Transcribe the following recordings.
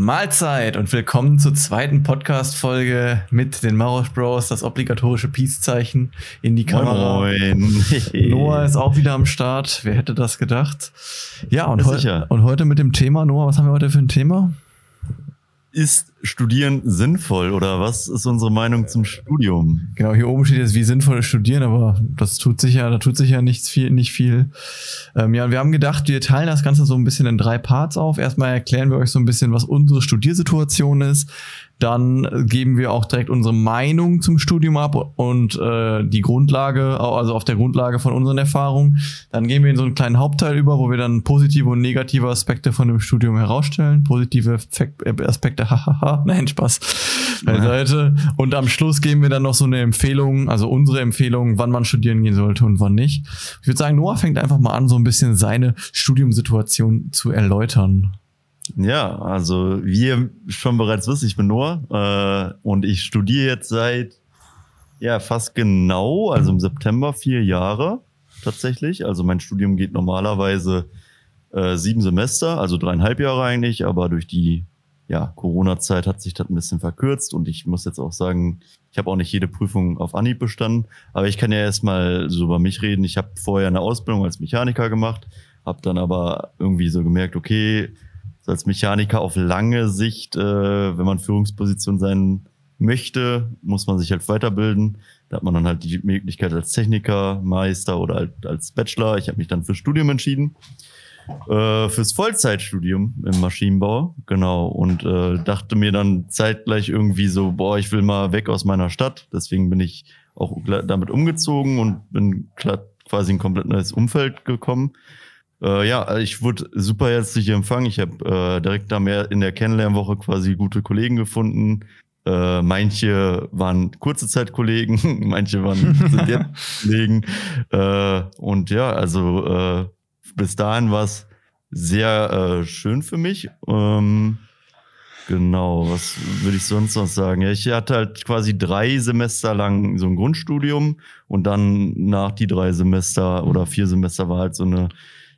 Mahlzeit und willkommen zur zweiten Podcast-Folge mit den Marosch Bros, das obligatorische Peace-Zeichen in die Kamera. Moin. Noah ist auch wieder am Start. Wer hätte das gedacht? Ja, und, heu sicher. und heute mit dem Thema, Noah, was haben wir heute für ein Thema? Ist Studieren sinnvoll oder was ist unsere Meinung zum Studium? Genau, hier oben steht jetzt, wie sinnvoll ist Studieren, aber das tut sich ja, da tut sich ja nichts viel, nicht viel. Ähm, ja, und wir haben gedacht, wir teilen das Ganze so ein bisschen in drei Parts auf. Erstmal erklären wir euch so ein bisschen, was unsere Studiersituation ist. Dann geben wir auch direkt unsere Meinung zum Studium ab und äh, die Grundlage, also auf der Grundlage von unseren Erfahrungen. Dann gehen wir in so einen kleinen Hauptteil über, wo wir dann positive und negative Aspekte von dem Studium herausstellen. Positive Aspekte, hahaha, nein, Spaß beiseite. Und am Schluss geben wir dann noch so eine Empfehlung, also unsere Empfehlung, wann man studieren gehen sollte und wann nicht. Ich würde sagen, Noah fängt einfach mal an, so ein bisschen seine Studiumsituation zu erläutern. Ja, also wie ihr schon bereits wisst, ich bin Noah äh, und ich studiere jetzt seit ja fast genau, also im September vier Jahre tatsächlich. Also mein Studium geht normalerweise äh, sieben Semester, also dreieinhalb Jahre eigentlich, aber durch die ja, Corona-Zeit hat sich das ein bisschen verkürzt und ich muss jetzt auch sagen, ich habe auch nicht jede Prüfung auf Anhieb bestanden, aber ich kann ja erstmal so über mich reden. Ich habe vorher eine Ausbildung als Mechaniker gemacht, habe dann aber irgendwie so gemerkt, okay, so als Mechaniker auf lange Sicht, äh, wenn man Führungsposition sein möchte, muss man sich halt weiterbilden. Da hat man dann halt die Möglichkeit als Techniker, Meister oder halt als Bachelor. Ich habe mich dann fürs Studium entschieden. Äh, fürs Vollzeitstudium im Maschinenbau, genau. Und äh, dachte mir dann zeitgleich irgendwie so, boah, ich will mal weg aus meiner Stadt. Deswegen bin ich auch damit umgezogen und bin quasi in ein komplett neues Umfeld gekommen. Äh, ja, ich wurde super herzlich empfangen. Ich habe äh, direkt da mehr in der Kennenlernwoche quasi gute Kollegen gefunden. Äh, manche waren kurze Zeit Kollegen, manche waren sind jetzt Kollegen. Äh, und ja, also äh, bis dahin war es sehr äh, schön für mich. Ähm, genau, was würde ich sonst noch sagen? Ja, ich hatte halt quasi drei Semester lang so ein Grundstudium und dann nach die drei Semester oder vier Semester war halt so eine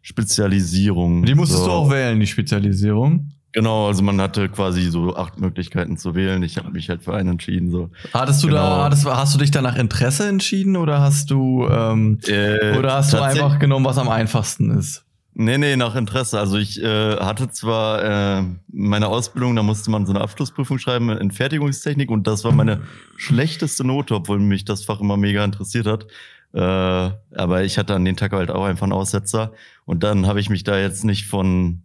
Spezialisierung. Die musstest so. du auch wählen, die Spezialisierung. Genau, also man hatte quasi so acht Möglichkeiten zu wählen. Ich habe mich halt für einen entschieden. So. Hattest du Genau. da, hattest, hast du dich da nach Interesse entschieden oder hast du, ähm, Äh, oder hast du einfach genommen, was am einfachsten ist? Nee, nee, nach Interesse. Also ich äh, hatte zwar äh, meine Ausbildung, da musste man so eine Abschlussprüfung schreiben in Fertigungstechnik und das war meine schlechteste Note, obwohl mich das Fach immer mega interessiert hat. Äh, aber ich hatte an den Tag halt auch einfach einen Aussetzer und dann habe ich mich da jetzt nicht von,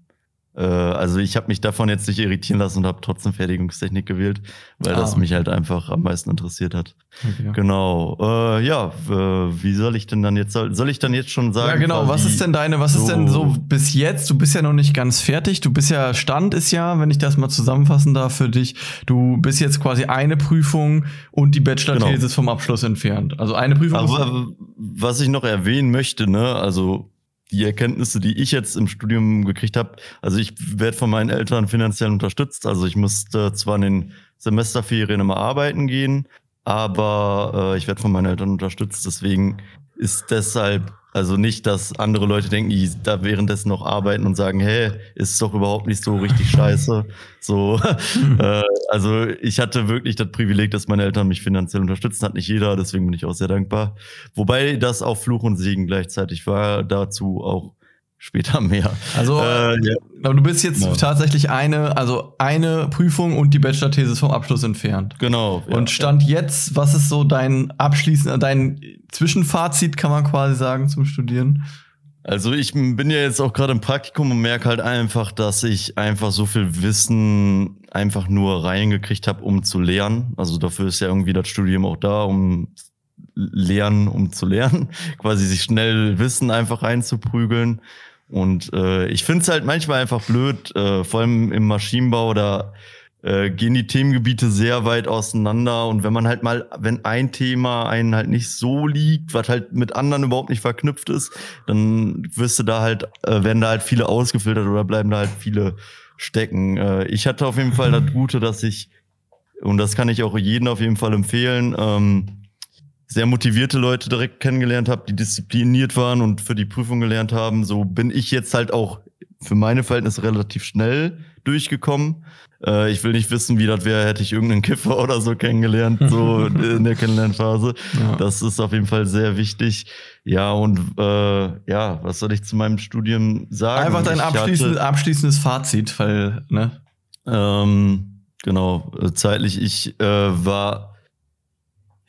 also ich habe mich davon jetzt nicht irritieren lassen und habe trotzdem Fertigungstechnik gewählt, weil Ah, das mich halt einfach am meisten interessiert hat. Okay. Genau. Äh, ja, wie soll ich denn dann jetzt, soll, ich dann jetzt schon sagen? Ja, genau. Was ist denn deine, was ist so- denn so bis jetzt? Du bist ja noch nicht ganz fertig. Du bist ja, Stand ist ja, wenn ich das mal zusammenfassen darf für dich, du bist jetzt quasi eine Prüfung und die Bachelor-Thesis vom Abschluss entfernt. Also eine Prüfung. ist- Aber was ich noch erwähnen möchte, ne, also die Erkenntnisse, die ich jetzt im Studium gekriegt habe, also ich werde von meinen Eltern finanziell unterstützt. Also ich musste zwar in den Semesterferien immer arbeiten gehen, aber äh, ich werde von meinen Eltern unterstützt. Deswegen ist deshalb, also nicht, dass andere Leute denken, die da währenddessen noch arbeiten und sagen, hey, ist doch überhaupt nicht so richtig scheiße. So, äh, also ich hatte wirklich das Privileg, dass meine Eltern mich finanziell unterstützen, hat nicht jeder, deswegen bin ich auch sehr dankbar. Wobei das auch Fluch und Segen gleichzeitig war, dazu auch später mehr. also, Äh, ja. aber du bist jetzt Ja. tatsächlich eine, also eine Prüfung und die Bachelor-Thesis vom Abschluss entfernt. Genau. ja. Und Stand jetzt, was ist so dein abschließend, dein Zwischenfazit, kann man quasi sagen, zum Studieren? Also ich bin ja jetzt auch gerade im Praktikum und merke halt einfach, dass ich einfach so viel Wissen einfach nur reingekriegt habe, um zu lernen. Also dafür ist ja irgendwie das Studium auch da, um lernen, um zu lernen, quasi sich schnell Wissen einfach reinzuprügeln. Und äh, ich finde es halt manchmal einfach blöd, äh, vor allem im Maschinenbau, da äh, gehen die Themengebiete sehr weit auseinander. Und wenn man halt mal, wenn ein Thema einen halt nicht so liegt, was halt mit anderen überhaupt nicht verknüpft ist, dann wirst du da halt, äh, werden da halt viele ausgefiltert oder bleiben da halt viele stecken. Äh, ich hatte auf jeden Fall das Gute, dass ich, und das kann ich auch jedem auf jeden Fall empfehlen, ähm, sehr motivierte Leute direkt kennengelernt habe, die diszipliniert waren und für die Prüfung gelernt haben. So bin ich jetzt halt auch für meine Verhältnisse relativ schnell durchgekommen. Äh, ich will nicht wissen, wie das wäre, hätte ich irgendeinen Kiffer oder so kennengelernt, so in der Kennenlernphase. Ja. Das ist auf jeden Fall sehr wichtig. Ja, und äh, ja, was soll ich zu meinem Studium sagen? Einfach dein abschließend, abschließendes Fazit, weil, ne? Ähm, genau, zeitlich, ich äh, war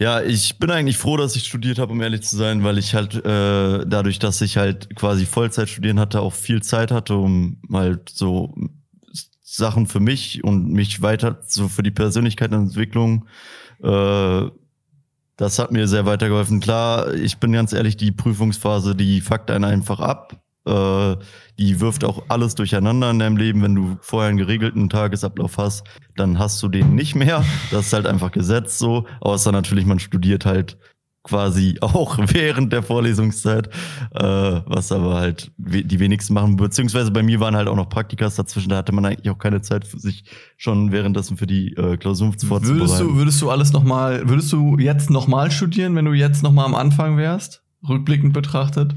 ja, ich bin eigentlich froh, dass ich studiert habe, um ehrlich zu sein, weil ich halt äh, dadurch, dass ich halt quasi Vollzeit studieren hatte, auch viel Zeit hatte, um halt so Sachen für mich und mich weiter so für die Persönlichkeitsentwicklung. Äh, das hat mir sehr weitergeholfen. Klar, ich bin ganz ehrlich, die Prüfungsphase, die fuckt einen einfach ab. Äh, die wirft auch alles durcheinander in deinem Leben. Wenn du vorher einen geregelten Tagesablauf hast, dann hast du den nicht mehr. Das ist halt einfach Gesetz so. Außer natürlich, man studiert halt quasi auch während der Vorlesungszeit, äh, was aber halt die wenigsten machen. Beziehungsweise bei mir waren halt auch noch Praktikas dazwischen, da hatte man eigentlich auch keine Zeit für sich schon währenddessen für die äh, Klausuren vorzubereiten. Würdest du, würdest du alles nochmal, würdest du jetzt nochmal studieren, wenn du jetzt nochmal am Anfang wärst, rückblickend betrachtet?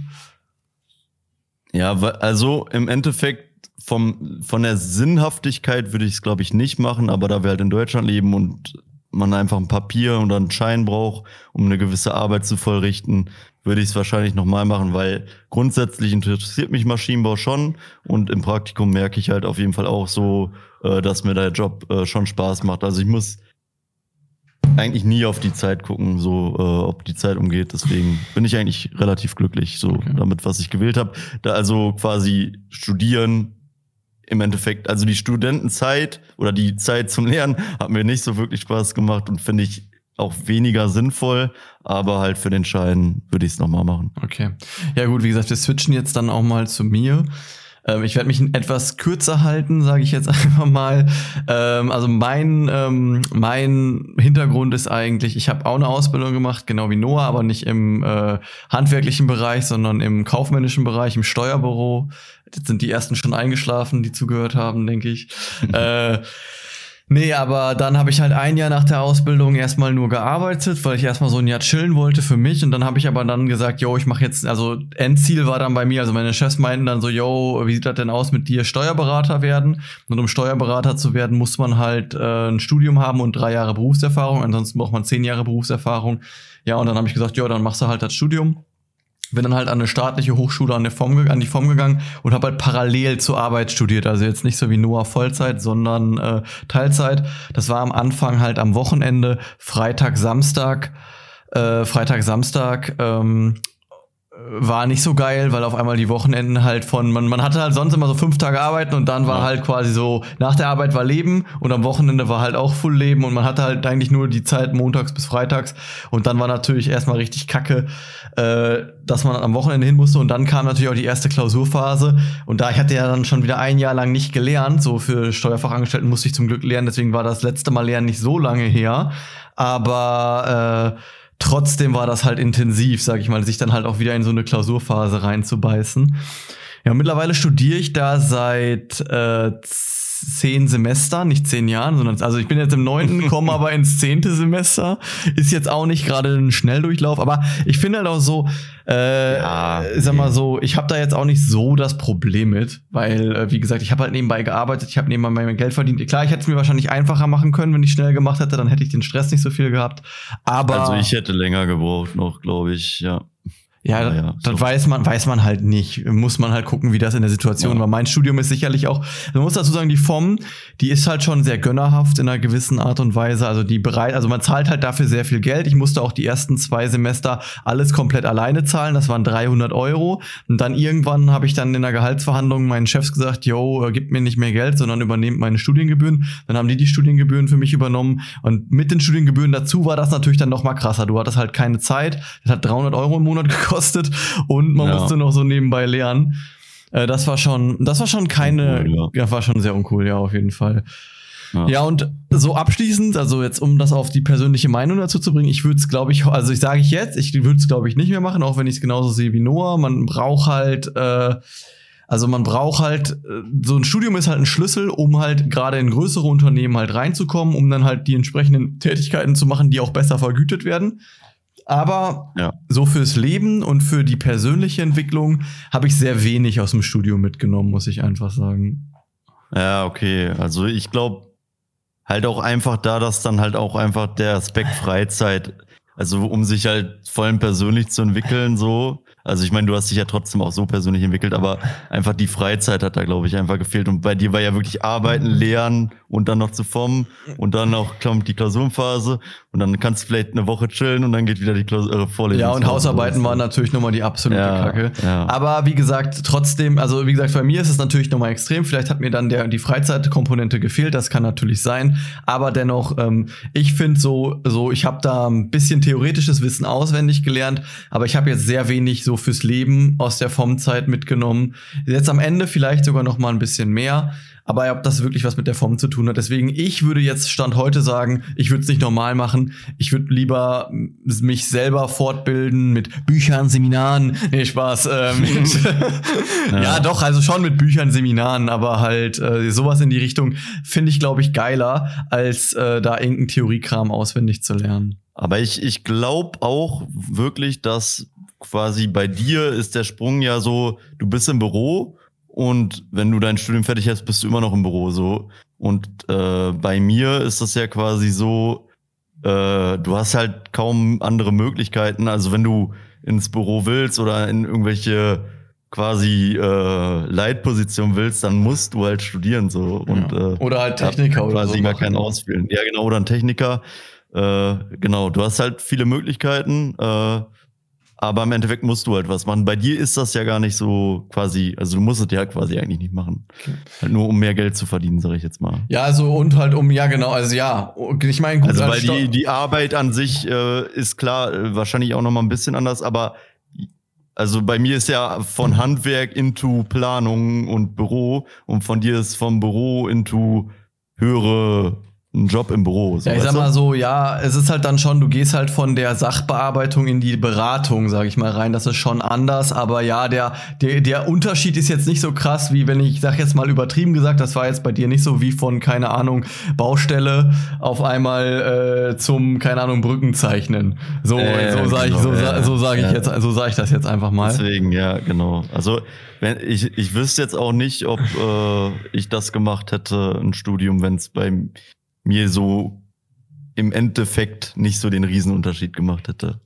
Ja, also im Endeffekt vom, von der Sinnhaftigkeit würde ich es, glaube ich, nicht machen, aber da wir halt in Deutschland leben und man einfach ein Papier und einen Schein braucht, um eine gewisse Arbeit zu vollrichten, würde ich es wahrscheinlich nochmal machen, weil grundsätzlich interessiert mich Maschinenbau schon und im Praktikum merke ich halt auf jeden Fall auch so, äh, dass mir der Job äh, schon Spaß macht. Also ich muss eigentlich nie auf die Zeit gucken, so äh, ob die Zeit umgeht. Deswegen bin ich eigentlich relativ glücklich so okay. damit, was ich gewählt habe. Da also quasi studieren im Endeffekt, also die Studentenzeit oder die Zeit zum Lernen hat mir nicht so wirklich Spaß gemacht und finde ich auch weniger sinnvoll, aber halt für den Schein würde ich es nochmal machen. Okay. Ja gut, wie gesagt, wir switchen jetzt dann auch mal zu mir. Ähm, ich werde mich etwas kürzer halten, sage ich jetzt einfach mal. Ähm, also mein, ähm, mein Hintergrund ist eigentlich, ich habe auch eine Ausbildung gemacht, genau wie Noah, aber nicht im äh, handwerklichen Bereich, sondern im kaufmännischen Bereich, im Steuerbüro. Jetzt sind die ersten schon eingeschlafen, die zugehört haben, denke ich. äh, Nee, aber dann habe ich halt ein Jahr nach der Ausbildung erstmal nur gearbeitet, weil ich erstmal so ein Jahr chillen wollte für mich. Und dann habe ich aber dann gesagt, yo, ich mache jetzt, also Endziel war dann bei mir, also meine Chefs meinten dann so, yo, wie sieht das denn aus mit dir, Steuerberater werden? Und um Steuerberater zu werden, muss man halt äh, ein Studium haben und drei Jahre Berufserfahrung. Ansonsten braucht man zehn Jahre Berufserfahrung. Ja, und dann habe ich gesagt, yo, dann machst du halt das Studium bin dann halt an eine staatliche Hochschule an, Form, an die Form gegangen und habe halt parallel zur Arbeit studiert. Also jetzt nicht so wie Noah Vollzeit, sondern äh, Teilzeit. Das war am Anfang halt am Wochenende, Freitag, Samstag. Äh, Freitag, Samstag ähm, war nicht so geil, weil auf einmal die Wochenenden halt von, man, man hatte halt sonst immer so fünf Tage arbeiten und dann war ja. halt quasi so, nach der Arbeit war Leben und am Wochenende war halt auch Full Leben und man hatte halt eigentlich nur die Zeit montags bis freitags und dann war natürlich erstmal richtig kacke, äh, dass man am Wochenende hin musste und dann kam natürlich auch die erste Klausurphase und da ich hatte ja dann schon wieder ein Jahr lang nicht gelernt, so für Steuerfachangestellten musste ich zum Glück lernen, deswegen war das letzte Mal Lernen nicht so lange her, aber äh, trotzdem war das halt intensiv, sag ich mal, sich dann halt auch wieder in so eine Klausurphase reinzubeißen. Ja, mittlerweile studiere ich da seit äh, zehn Semestern, nicht zehn Jahren, sondern also ich bin jetzt im neunten, komme aber ins zehnte Semester. Ist jetzt auch nicht gerade ein Schnelldurchlauf, aber ich finde halt auch so, äh, ja, sag mal so, ich habe da jetzt auch nicht so das Problem mit, weil, äh, wie gesagt, ich habe halt nebenbei gearbeitet, ich habe nebenbei mein Geld verdient. Klar, ich hätte es mir wahrscheinlich einfacher machen können, wenn ich schnell gemacht hätte, dann hätte ich den Stress nicht so viel gehabt. Aber. Also ich hätte länger gebraucht noch, glaube ich, ja. Ja, ja, das so. weiß man, weiß man halt nicht. Muss man halt gucken, wie das in der Situation ja. war. Mein Studium ist sicherlich auch, man muss dazu sagen, die FOM, die ist halt schon sehr gönnerhaft in einer gewissen Art und Weise. Also die bereit, also man zahlt halt dafür sehr viel Geld. Ich musste auch die ersten zwei Semester alles komplett alleine zahlen. Das waren 300 Euro. Und dann irgendwann habe ich dann in der Gehaltsverhandlung meinen Chefs gesagt, yo, äh, gib mir nicht mehr Geld, sondern übernehmt meine Studiengebühren. Dann haben die die Studiengebühren für mich übernommen. Und mit den Studiengebühren dazu war das natürlich dann noch mal krasser. Du hattest halt keine Zeit. Das hat 300 Euro im Monat gekostet gekostet und man ja. musste noch so nebenbei lernen. Äh, das war schon, das war schon keine, uncool, ja. ja. war schon sehr uncool, ja, auf jeden Fall. Ja. ja. und so abschließend, also jetzt um das auf die persönliche Meinung dazu zu bringen, ich würde es, glaube ich, also ich sage ich jetzt, ich würde es, glaube ich, nicht mehr machen, auch wenn ich es genauso sehe wie Noah. Man braucht halt, äh, also man braucht halt, äh, so ein Studium ist halt ein Schlüssel, um halt gerade in größere Unternehmen halt reinzukommen, um dann halt die entsprechenden Tätigkeiten zu machen, die auch besser vergütet werden. Aber ja. so fürs Leben und für die persönliche Entwicklung habe ich sehr wenig aus dem Studium mitgenommen, muss ich einfach sagen. Ja, okay. Also ich glaube, halt auch einfach da, dass dann halt auch einfach der Aspekt Freizeit, also um sich halt vor allem persönlich zu entwickeln, so, also ich meine, du hast dich ja trotzdem auch so persönlich entwickelt, aber einfach die Freizeit hat da, glaube ich, einfach gefehlt. Und bei dir war ja wirklich Arbeiten, Lernen und dann noch zu formen und dann auch kommt die Klausurenphase und dann kannst du vielleicht eine Woche chillen und dann geht wieder die Klausur, äh, Vorlesung. Ja, und Hausarbeiten waren natürlich nochmal die absolute Ja, Kacke. ja. Aber wie gesagt, trotzdem, also wie gesagt, bei mir ist es natürlich nochmal extrem. Vielleicht hat mir dann der, die Freizeitkomponente gefehlt, das kann natürlich sein. Aber dennoch, ähm, ich finde so, so, ich habe da ein bisschen theoretisches Wissen auswendig gelernt, aber ich habe jetzt sehr wenig so fürs Leben aus der FOM-Zeit mitgenommen. Jetzt am Ende vielleicht sogar noch mal ein bisschen mehr. Aber ob das wirklich was mit der Form zu tun hat. Deswegen, ich würde jetzt Stand heute sagen, ich würde es nicht normal machen. Ich würde lieber m, mich selber fortbilden mit Büchern, Seminaren. Nee, Spaß. Ähm, ja. Ja. doch, also schon mit Büchern, Seminaren, aber halt äh, sowas in die Richtung finde ich, glaube ich, geiler, als äh, da irgendeinen Theoriekram auswendig zu lernen. Aber ich, ich glaube auch wirklich, dass quasi bei dir ist der Sprung ja so, du bist im Büro und wenn du dein Studium fertig hast, bist du immer noch im Büro so. Und äh, bei mir ist das ja quasi so, äh, du hast halt kaum andere Möglichkeiten. Also wenn du ins Büro willst oder in irgendwelche quasi äh, Leitposition willst, dann musst du halt studieren so. Und, Ja. äh, Oder halt Techniker oder quasi so gar keinen auswählen. Ja, genau, oder ein Techniker. Äh, genau, du hast halt viele Möglichkeiten, äh, aber im Endeffekt musst du halt was machen. Bei dir ist das ja gar nicht so quasi, also du musst es ja quasi eigentlich nicht machen. Halt nur um mehr Geld zu verdienen, sage ich jetzt mal. Ja, also und halt um, ja genau, also ja, ich meine, gut, Also als weil die, die Arbeit an sich äh, ist klar, äh, wahrscheinlich auch nochmal ein bisschen anders, aber also bei mir ist ja von Handwerk into Planung und Büro und von dir ist vom Büro into höhere ein Job im Büro. So, Ja, ich sag mal so, ja, es ist halt dann schon, du gehst halt von der Sachbearbeitung in die Beratung, sag ich mal, rein. Das ist schon anders, aber ja, der, der, der Unterschied ist jetzt nicht so krass, wie wenn ich, sag jetzt mal übertrieben gesagt, das war jetzt bei dir nicht so wie von, keine Ahnung, Baustelle auf einmal äh, zum, keine Ahnung, Brücken zeichnen. So, Äh, so sag ich, genau, so, ja, sa- so sag ich ja. jetzt, so sag ich das jetzt einfach mal. Deswegen, ja, genau. Also wenn, ich, ich wüsste jetzt auch nicht, ob äh, ich das gemacht hätte, ein Studium, wenn es bei mir so im Endeffekt nicht so den Riesenunterschied gemacht hätte.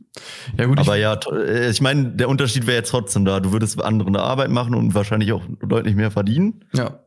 Ja, gut, ich, Aber ja, to- äh, ich meine, der Unterschied wäre jetzt trotzdem da. Du würdest andere eine Arbeit machen und wahrscheinlich auch deutlich mehr verdienen. ja.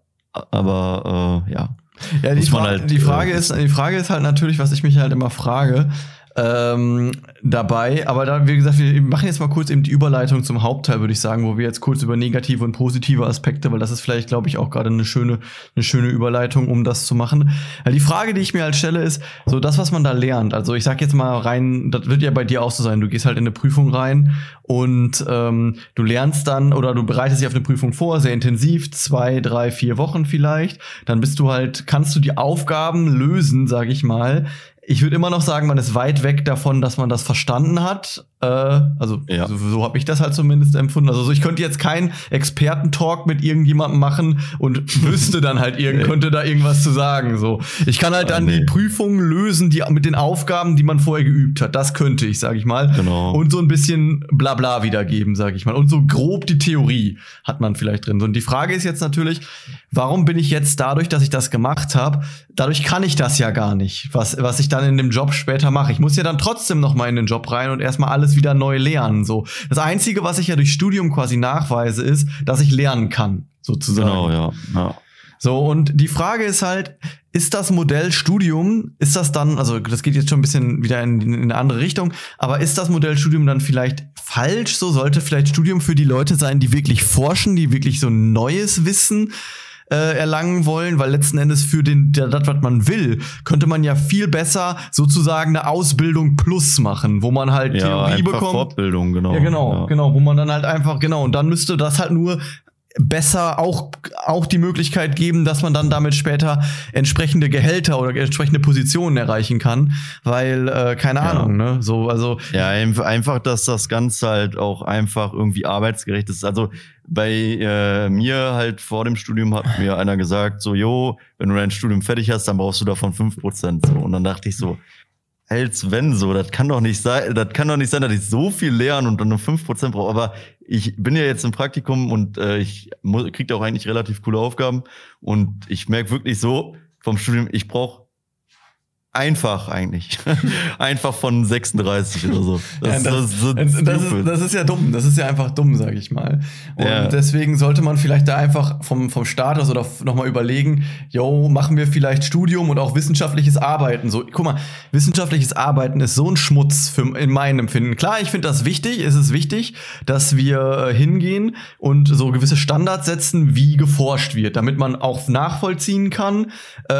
Aber äh, ja. Ja, die, Fra halt, die, Frage äh, ist, die Frage ist halt natürlich, was ich mich halt immer frage, ähm, dabei. Aber da, wie gesagt, wir machen jetzt mal kurz eben die Überleitung zum Hauptteil, würde ich sagen, wo wir jetzt kurz über negative und positive Aspekte, weil das ist vielleicht, glaube ich, auch gerade eine schöne, eine schöne Überleitung, um das zu machen. Weil die Frage, die ich mir halt stelle, ist, so das, was man da lernt. Also ich sag jetzt mal rein, das wird ja bei dir auch so sein, du gehst halt in eine Prüfung rein und ähm, du lernst dann oder du bereitest dich auf eine Prüfung vor, sehr intensiv, zwei, drei, vier Wochen vielleicht. Dann bist du halt, kannst du die Aufgaben lösen, sage ich mal. Ich würde immer noch sagen, man ist weit weg davon, dass man das verstanden hat. Äh, also Ja. so, so habe ich das halt zumindest empfunden. Also so, ich könnte jetzt keinen Expertentalk mit irgendjemandem machen und wüsste dann halt irgend, könnte da irgendwas zu sagen. So, ich kann halt Ah, dann nee. die Prüfungen lösen, die mit den Aufgaben, die man vorher geübt hat. Das könnte ich, sage ich mal. Genau. Und so ein bisschen Blabla wiedergeben, sage ich mal. Und so grob die Theorie hat man vielleicht drin. So, Und die Frage ist jetzt natürlich, warum bin ich jetzt dadurch, dass ich das gemacht habe, dadurch kann ich das ja gar nicht, was, was ich dann in dem Job später mache. Ich muss ja dann trotzdem noch mal in den Job rein und erstmal alles wieder neu lernen. So. Das Einzige, was ich ja durch Studium quasi nachweise, ist, dass ich lernen kann, sozusagen. Genau, ja. ja. So, und die Frage ist halt, ist das Modell Studium, ist das dann, also das geht jetzt schon ein bisschen wieder in, in eine andere Richtung, aber ist das Modell Studium dann vielleicht falsch? So sollte vielleicht Studium für die Leute sein, die wirklich forschen, die wirklich so neues Wissen äh, erlangen wollen, weil letzten Endes für den, der, das, was man will, könnte man ja viel besser sozusagen eine Ausbildung plus machen, wo man halt Ja, Theorie bekommt. Fortbildung, genau. Ja, genau, Ja. genau, wo man dann halt einfach, genau, und dann müsste das halt nur besser auch, auch die Möglichkeit geben, dass man dann damit später entsprechende Gehälter oder entsprechende Positionen erreichen kann, weil, äh, keine Ja. Ahnung, ne, so, also, Ja, einf- einfach, dass das Ganze halt auch einfach irgendwie arbeitsgerecht ist. Also bei äh, mir halt vor dem Studium hat mir einer gesagt, so, jo, wenn du dein Studium fertig hast, dann brauchst du davon 5%. So. Und dann dachte ich so, als wenn so, das kann doch nicht sein, das kann doch nicht sein, dass ich so viel lerne und dann nur 5% brauche. Aber ich bin ja jetzt im Praktikum und äh, ich mu- krieg da auch eigentlich relativ coole Aufgaben. Und ich merke wirklich so vom Studium, ich brauche einfach eigentlich. einfach von 36 oder so. Das, ja, das, das, das, das ist, das, ist, ja dumm. Das ist ja einfach dumm, sage ich mal. Und ja. deswegen sollte man vielleicht da einfach vom, vom Status oder nochmal überlegen, yo, machen wir vielleicht Studium und auch wissenschaftliches Arbeiten. So, guck mal, wissenschaftliches Arbeiten ist so ein Schmutz für, in meinem Empfinden. Klar, ich finde das wichtig. Es ist wichtig, dass wir äh, hingehen und so gewisse Standards setzen, wie geforscht wird, damit man auch nachvollziehen kann, äh,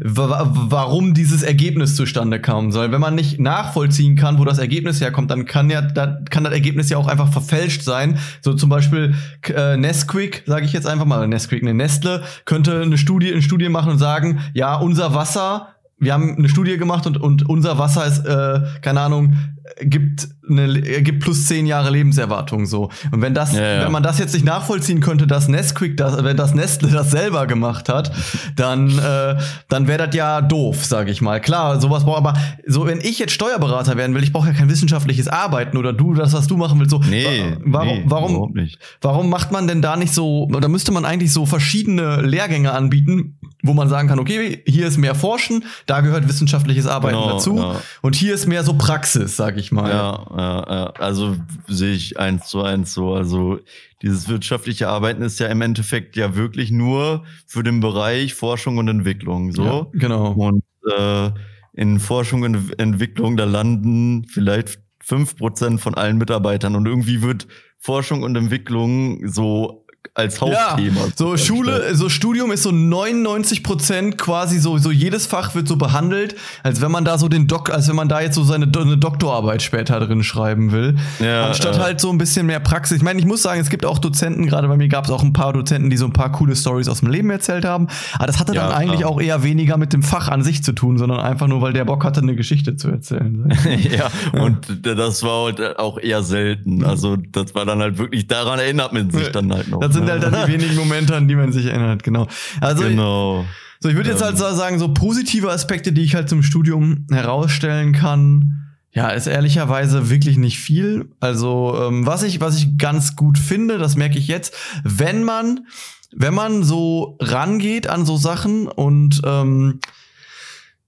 warum dieses Ergebnis zustande kam soll. Wenn man nicht nachvollziehen kann, wo das Ergebnis herkommt, dann kann ja da, kann das Ergebnis ja auch einfach verfälscht sein. So zum Beispiel äh, Nesquik, sage ich jetzt einfach mal, Nesquik, eine Nestle, könnte eine Studie, eine Studie machen und sagen, ja, unser Wasser wir haben eine Studie gemacht und, und unser Wasser ist, äh, keine Ahnung, gibt eine, gibt plus zehn Jahre Lebenserwartung so. Und wenn das, ja, ja. wenn man das jetzt nicht nachvollziehen könnte, dass Nesquik das, wenn das Nestle das selber gemacht hat, dann, äh, dann wäre das ja doof, sage ich mal. Klar, sowas braucht, aber so, wenn ich jetzt Steuerberater werden will, ich brauche ja kein wissenschaftliches Arbeiten oder du, das, was du machen willst, so. Nee, warum, nee, warum, warum macht man denn da nicht so, da müsste man eigentlich so verschiedene Lehrgänge anbieten, wo man sagen kann, okay, hier ist mehr Forschen, da gehört wissenschaftliches Arbeiten genau, dazu. Ja. Und hier ist mehr so Praxis, sag ich mal. Ja, ja, ja. Also sehe ich eins zu eins so. Also dieses wirtschaftliche Arbeiten ist ja im Endeffekt ja wirklich nur für den Bereich Forschung und Entwicklung. So. Genau. Und äh, in Forschung und Entwicklung, da landen vielleicht fünf Prozent von allen Mitarbeitern und irgendwie wird Forschung und Entwicklung so als Hauptthema. Ja, so Schule, so Studium ist so 99 Prozent quasi so, so jedes Fach wird so behandelt, als wenn man da so den Doc, als wenn man da jetzt so seine eine Doktorarbeit später drin schreiben will. Ja, Anstatt äh. halt so ein bisschen mehr Praxis. Ich meine, ich muss sagen, es gibt auch Dozenten, gerade bei mir gab es auch ein paar Dozenten, die so ein paar coole Stories aus dem Leben erzählt haben. Aber das hatte ja, dann eigentlich auch eher weniger mit dem Fach an sich zu tun, sondern einfach nur, weil der Bock hatte, eine Geschichte zu erzählen. ja, und das war halt auch eher selten. Also das war dann halt wirklich, daran erinnert man sich dann halt noch. Das sind halt dann die wenigen Momente, an die man sich erinnert, genau. Also, genau. So, ich würde jetzt halt sagen, so positive Aspekte, die ich halt zum Studium herausstellen kann, ja, ist ehrlicherweise wirklich nicht viel. Also, ähm, was ich, was ich ganz gut finde, das merke ich jetzt, wenn man, wenn man so rangeht an so Sachen und ähm,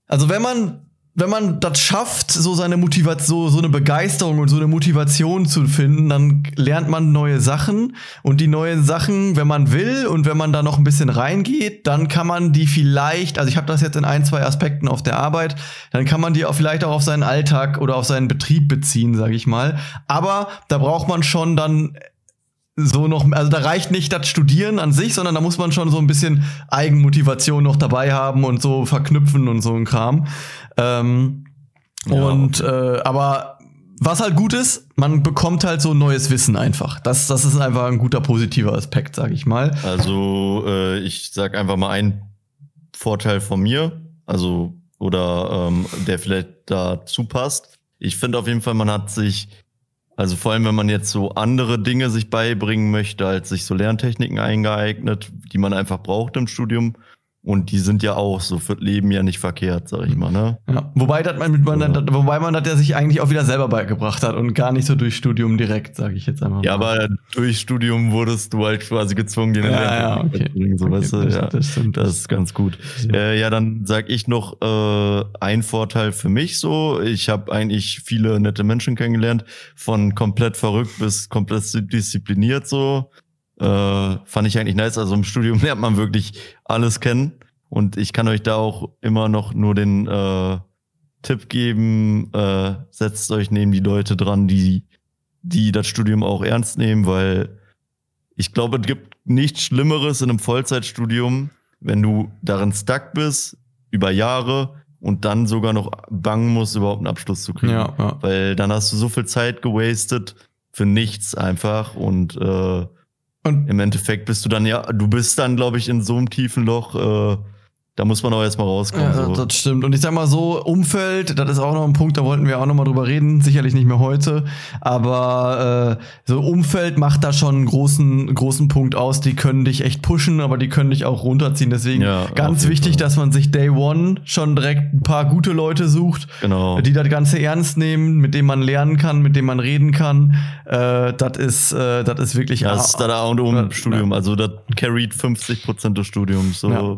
also wenn man wenn man das schafft, so seine Motivation, so, so eine Begeisterung und so eine Motivation zu finden, dann lernt man neue Sachen und die neuen Sachen, wenn man will und wenn man da noch ein bisschen reingeht, dann kann man die vielleicht, also ich habe das jetzt in ein, zwei Aspekten auf der Arbeit, dann kann man die auch vielleicht auch auf seinen Alltag oder auf seinen Betrieb beziehen, sage ich mal. Aber da braucht man schon dann so noch, also da reicht nicht das Studieren an sich, sondern da muss man schon so ein bisschen Eigenmotivation noch dabei haben und so verknüpfen und so ein Kram. Ähm, ja. Und äh, aber was halt gut ist, man bekommt halt so neues Wissen einfach. Das, das ist einfach ein guter positiver Aspekt, sag ich mal. Also äh, ich sag einfach mal einen Vorteil von mir, also oder ähm, der vielleicht dazu passt. Ich finde auf jeden Fall, man hat sich also vor allem, wenn man jetzt so andere Dinge sich beibringen möchte, als sich so Lerntechniken eingeeignet, die man einfach braucht im Studium, und die sind ja auch so für Leben ja nicht verkehrt, sag ich mal, ne? Ja, wobei, das man, man, ja. wobei man das ja sich eigentlich auch wieder selber beigebracht hat und gar nicht so durch Studium direkt, sage ich jetzt einfach mal. Ja, aber durch Studium wurdest du halt quasi gezwungen, den ja, ja, okay. so, okay, weißt du? Das, ja, das, stimmt. das ist ganz gut. Ja, äh, ja dann sag ich noch äh, ein Vorteil für mich so. Ich habe eigentlich viele nette Menschen kennengelernt, von komplett verrückt bis komplett diszipliniert so. Äh, fand ich eigentlich nice. Also im Studium lernt man wirklich alles kennen. Und ich kann euch da auch immer noch nur den äh, Tipp geben, äh, setzt euch neben die Leute dran, die, die das Studium auch ernst nehmen, weil ich glaube, es gibt nichts Schlimmeres in einem Vollzeitstudium, wenn du darin stuck bist, über Jahre und dann sogar noch bangen musst, überhaupt einen Abschluss zu kriegen. Ja, ja. Weil dann hast du so viel Zeit gewastet für nichts einfach und äh, und im Endeffekt bist du dann ja, du bist dann, glaube ich, in so einem tiefen Loch, äh, da muss man auch erstmal rauskommen. Ja, so. das stimmt. Und ich sag mal so, Umfeld, das ist auch noch ein Punkt, da wollten wir auch noch mal drüber reden, sicherlich nicht mehr heute, aber äh, so Umfeld macht da schon einen großen, großen Punkt aus. Die können dich echt pushen, aber die können dich auch runterziehen. Deswegen ja, ganz wichtig, Fall. dass man sich Day One schon direkt ein paar gute Leute sucht, genau. die das Ganze ernst nehmen, mit denen man lernen kann, mit denen man reden kann. Äh, das ist, äh, das ist wirklich. Das ist da und um Studium. Also das carried 50 Prozent des Studiums. So. Ja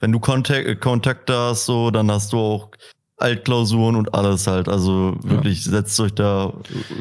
wenn du Kontakt, Kontakte hast, so, dann hast du auch Altklausuren und alles halt. Also wirklich, ja. setzt euch da,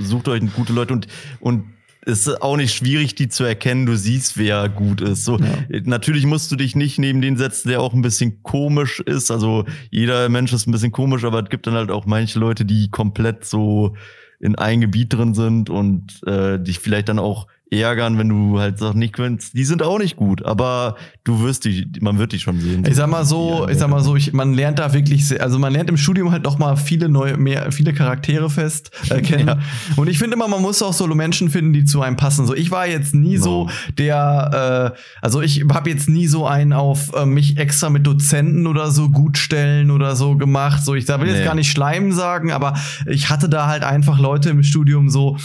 sucht euch gute Leute und, und es ist auch nicht schwierig, die zu erkennen. Du siehst, wer gut ist. So, ja. natürlich musst du dich nicht neben den setzen, der auch ein bisschen komisch ist. Also jeder Mensch ist ein bisschen komisch, aber es gibt dann halt auch manche Leute, die komplett so in ein Gebiet drin sind und äh, dich vielleicht dann auch ärgern, wenn du halt sagst, nicht könntest, die sind auch nicht gut, aber du wirst die, man wird die schon sehen. Ich sag mal so, ich sag mal so, ich, man lernt da wirklich, sehr, also man lernt im Studium halt noch mal viele neue, mehr, viele Charaktere fest äh, kennen. ja. Und ich finde immer, man muss auch so Menschen finden, die zu einem passen. So, ich war jetzt nie so no. der, äh, also ich habe jetzt nie so einen auf äh, mich extra mit Dozenten oder so gut stellen oder so gemacht. So, ich da will nee. jetzt gar nicht Schleimen sagen, aber ich hatte da halt einfach Leute im Studium so,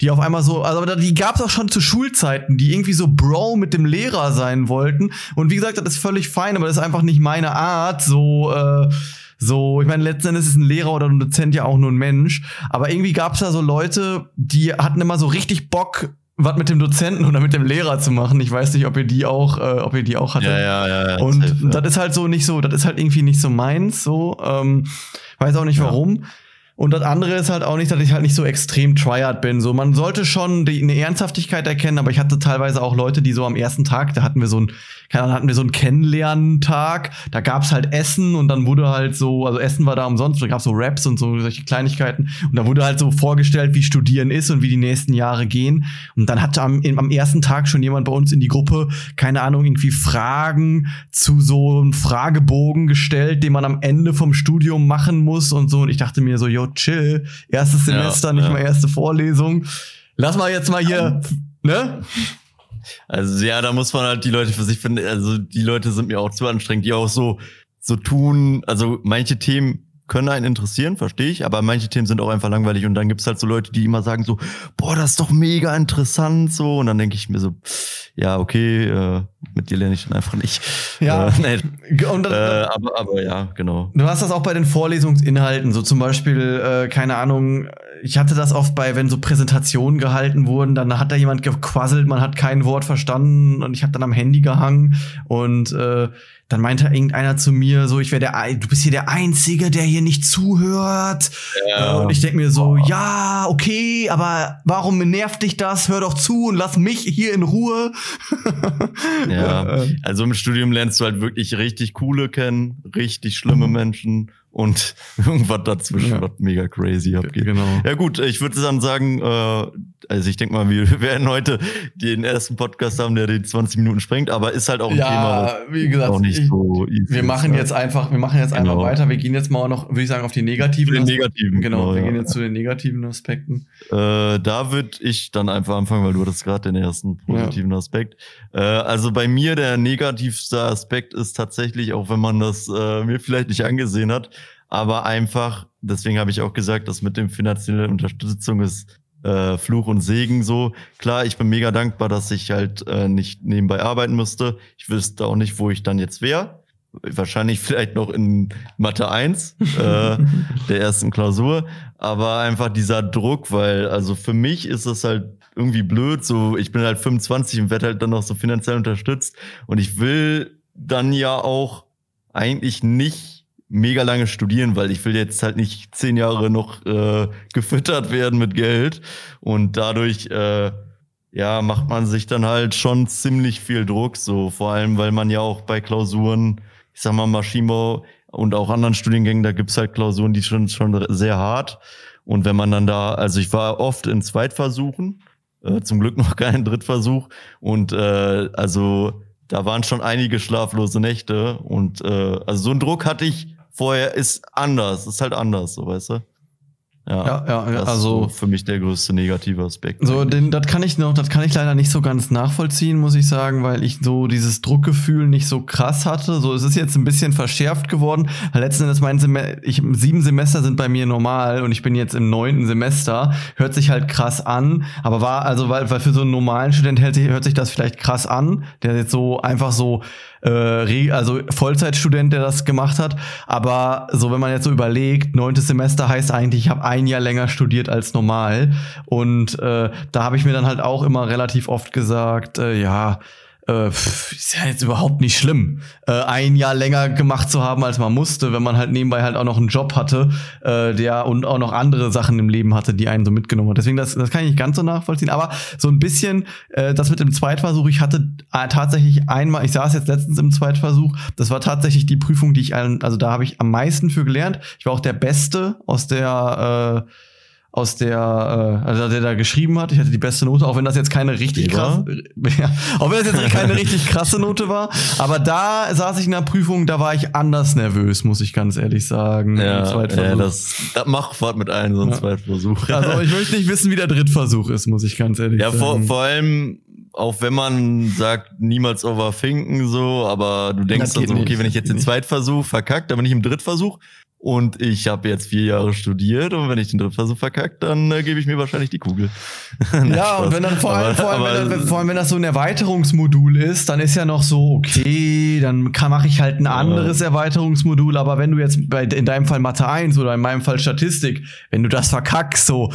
die auf einmal so, also die gab es auch schon zu Schulzeiten, die irgendwie so Bro mit dem Lehrer sein wollten. Und wie gesagt, das ist völlig fein, aber das ist einfach nicht meine Art, so, äh, so, ich meine, letzten Endes ist ein Lehrer oder ein Dozent ja auch nur ein Mensch. Aber irgendwie gab es da so Leute, die hatten immer so richtig Bock, was mit dem Dozenten oder mit dem Lehrer zu machen. Ich weiß nicht, ob ihr die auch, äh, ob ihr die auch hattet. Ja, ja, ja. ja und safe, ja. das ist halt so nicht so, das ist halt irgendwie nicht so meins. So, ähm, weiß auch nicht ja. warum. Und das andere ist halt auch nicht, dass ich halt nicht so extrem Triad bin. So, man sollte schon die, eine Ernsthaftigkeit erkennen, aber ich hatte teilweise auch Leute, die so am ersten Tag, da hatten wir so ein, keine Ahnung, hatten wir so einen Kennenlerntag, da gab's halt Essen und dann wurde halt so, also Essen war da umsonst, da gab's so Raps und so solche Kleinigkeiten und da wurde halt so vorgestellt, wie Studieren ist und wie die nächsten Jahre gehen. Und dann hat am, am ersten Tag schon jemand bei uns in die Gruppe, keine Ahnung, irgendwie Fragen zu so einem Fragebogen gestellt, den man am Ende vom Studium machen muss und so. Und ich dachte mir so, yo, chill. Erstes Semester, ja, nicht ja. mal erste Vorlesung. Lass mal jetzt mal hier, ne? Also ja, da muss man halt die Leute für sich finden. Also die Leute sind mir auch zu anstrengend, die auch so so tun. Also manche Themen können einen interessieren, verstehe ich, aber manche Themen sind auch einfach langweilig und dann gibt's halt so Leute, die immer sagen so, boah, das ist doch mega interessant so und dann denke ich mir so, ja, okay, äh, mit dir lerne ich dann einfach nicht. Ja, äh, nee. und, äh, aber, aber ja, genau. Du hast das auch bei den Vorlesungsinhalten, so zum Beispiel, äh, keine Ahnung, ich hatte das oft bei, wenn so Präsentationen gehalten wurden, dann hat da jemand gequasselt, man hat kein Wort verstanden und ich habe dann am Handy gehangen und äh, dann meinte irgendeiner zu mir so, ich wäre der, du bist hier der Einzige, der hier nicht zuhört. Ja. Und ich denke mir so, oh. ja, okay, aber warum nervt dich das? Hör doch zu und lass mich hier in Ruhe. ja, also im Studium lernst du halt wirklich richtig coole kennen, richtig schlimme Menschen und irgendwas dazwischen, ja. was mega crazy abgeht. Genau. Ja gut, ich würde dann sagen, äh, also ich denke mal, wir werden heute den ersten Podcast haben, der die 20 Minuten sprengt, aber ist halt auch ein ja, Thema, wie gesagt, auch nicht ich, so easy Wir machen jetzt einfach, wir machen jetzt genau. einfach weiter. Wir gehen jetzt mal noch, würde ich sagen, auf die negativen. Den negativen. Genau, genau wir ja. gehen jetzt zu den negativen Aspekten. Äh, da würde ich dann einfach anfangen, weil du hattest gerade den ersten positiven ja. Aspekt. Äh, also bei mir der negativste Aspekt ist tatsächlich, auch wenn man das äh, mir vielleicht nicht angesehen hat, aber einfach, deswegen habe ich auch gesagt, dass mit dem finanziellen Unterstützung ist äh, Fluch und Segen so. Klar, ich bin mega dankbar, dass ich halt äh, nicht nebenbei arbeiten musste. Ich wüsste auch nicht, wo ich dann jetzt wäre. Wahrscheinlich vielleicht noch in Mathe 1, äh, der ersten Klausur. Aber einfach dieser Druck, weil, also für mich ist das halt irgendwie blöd. So, ich bin halt 25 und werde halt dann noch so finanziell unterstützt. Und ich will dann ja auch eigentlich nicht mega lange studieren, weil ich will jetzt halt nicht zehn Jahre noch äh, gefüttert werden mit Geld. Und dadurch äh, ja, macht man sich dann halt schon ziemlich viel Druck, so vor allem, weil man ja auch bei Klausuren, ich sag mal, Maschinenbau und auch anderen Studiengängen, da gibt's halt Klausuren, die schon schon sehr hart. Und wenn man dann da, also ich war oft in Zweitversuchen, äh, zum Glück noch keinen Drittversuch. Und äh, also da waren schon einige schlaflose Nächte. Und äh, also so einen Druck hatte ich vorher ist anders, ist halt anders, so weißt du. Ja, ja, ja, also für mich der größte negative Aspekt. So, den, das kann ich noch, das kann ich leider nicht so ganz nachvollziehen, muss ich sagen, weil ich so dieses Druckgefühl nicht so krass hatte. So, es ist jetzt ein bisschen verschärft geworden. Letzten Endes mein Semester, ich, sieben Semester sind bei mir normal und ich bin jetzt im neunten Semester. Hört sich halt krass an, aber war, also, weil, weil für so einen normalen Student hört sich, hört sich das vielleicht krass an, der jetzt so einfach so äh, also Vollzeitstudent, der das gemacht hat. Aber so, wenn man jetzt so überlegt, neuntes Semester heißt eigentlich, ich habe ein Jahr länger studiert als normal. Und äh, da habe ich mir dann halt auch immer relativ oft gesagt, äh, ja, äh, ist ja jetzt überhaupt nicht schlimm, äh, ein Jahr länger gemacht zu haben, als man musste, wenn man halt nebenbei halt auch noch einen Job hatte, äh, der und auch noch andere Sachen im Leben hatte, die einen so mitgenommen hat. Deswegen, das, das kann ich nicht ganz so nachvollziehen. Aber so ein bisschen, äh, das mit dem Zweitversuch, ich hatte äh, tatsächlich einmal, ich saß jetzt letztens im Zweitversuch, das war tatsächlich die Prüfung, die ich, also da habe ich am meisten für gelernt. Ich war auch der Beste aus der äh, aus der, äh, also der da geschrieben hat. Ich hatte die beste Note, auch wenn das jetzt keine richtig krasse, ja, auch wenn das jetzt keine richtig krasse Note war. Aber da saß ich in der Prüfung, da war ich anders nervös, muss ich ganz ehrlich sagen. Ja, ja das, das macht was mit einem so ein ja. Zweitversuch. Also ich möchte nicht wissen, wie der Drittversuch ist, muss ich ganz ehrlich ja, sagen. Ja, vor, vor allem auch wenn man sagt, niemals overthinken so, aber du denkst dann so, okay, nicht. wenn ich jetzt den Zweitversuch verkackt, dann bin ich im Drittversuch, und ich habe jetzt vier Jahre studiert und wenn ich den Drittversuch verkackt, dann äh, gebe ich mir wahrscheinlich die Kugel. ja, und wenn dann vor allem, aber, vor, allem, aber, wenn das, vor allem, wenn das so ein Erweiterungsmodul ist, dann ist ja noch so, okay, dann mache ich halt ein anderes Erweiterungsmodul, aber wenn du jetzt bei, in deinem Fall Mathe 1 oder in meinem Fall Statistik, wenn du das verkackst, so,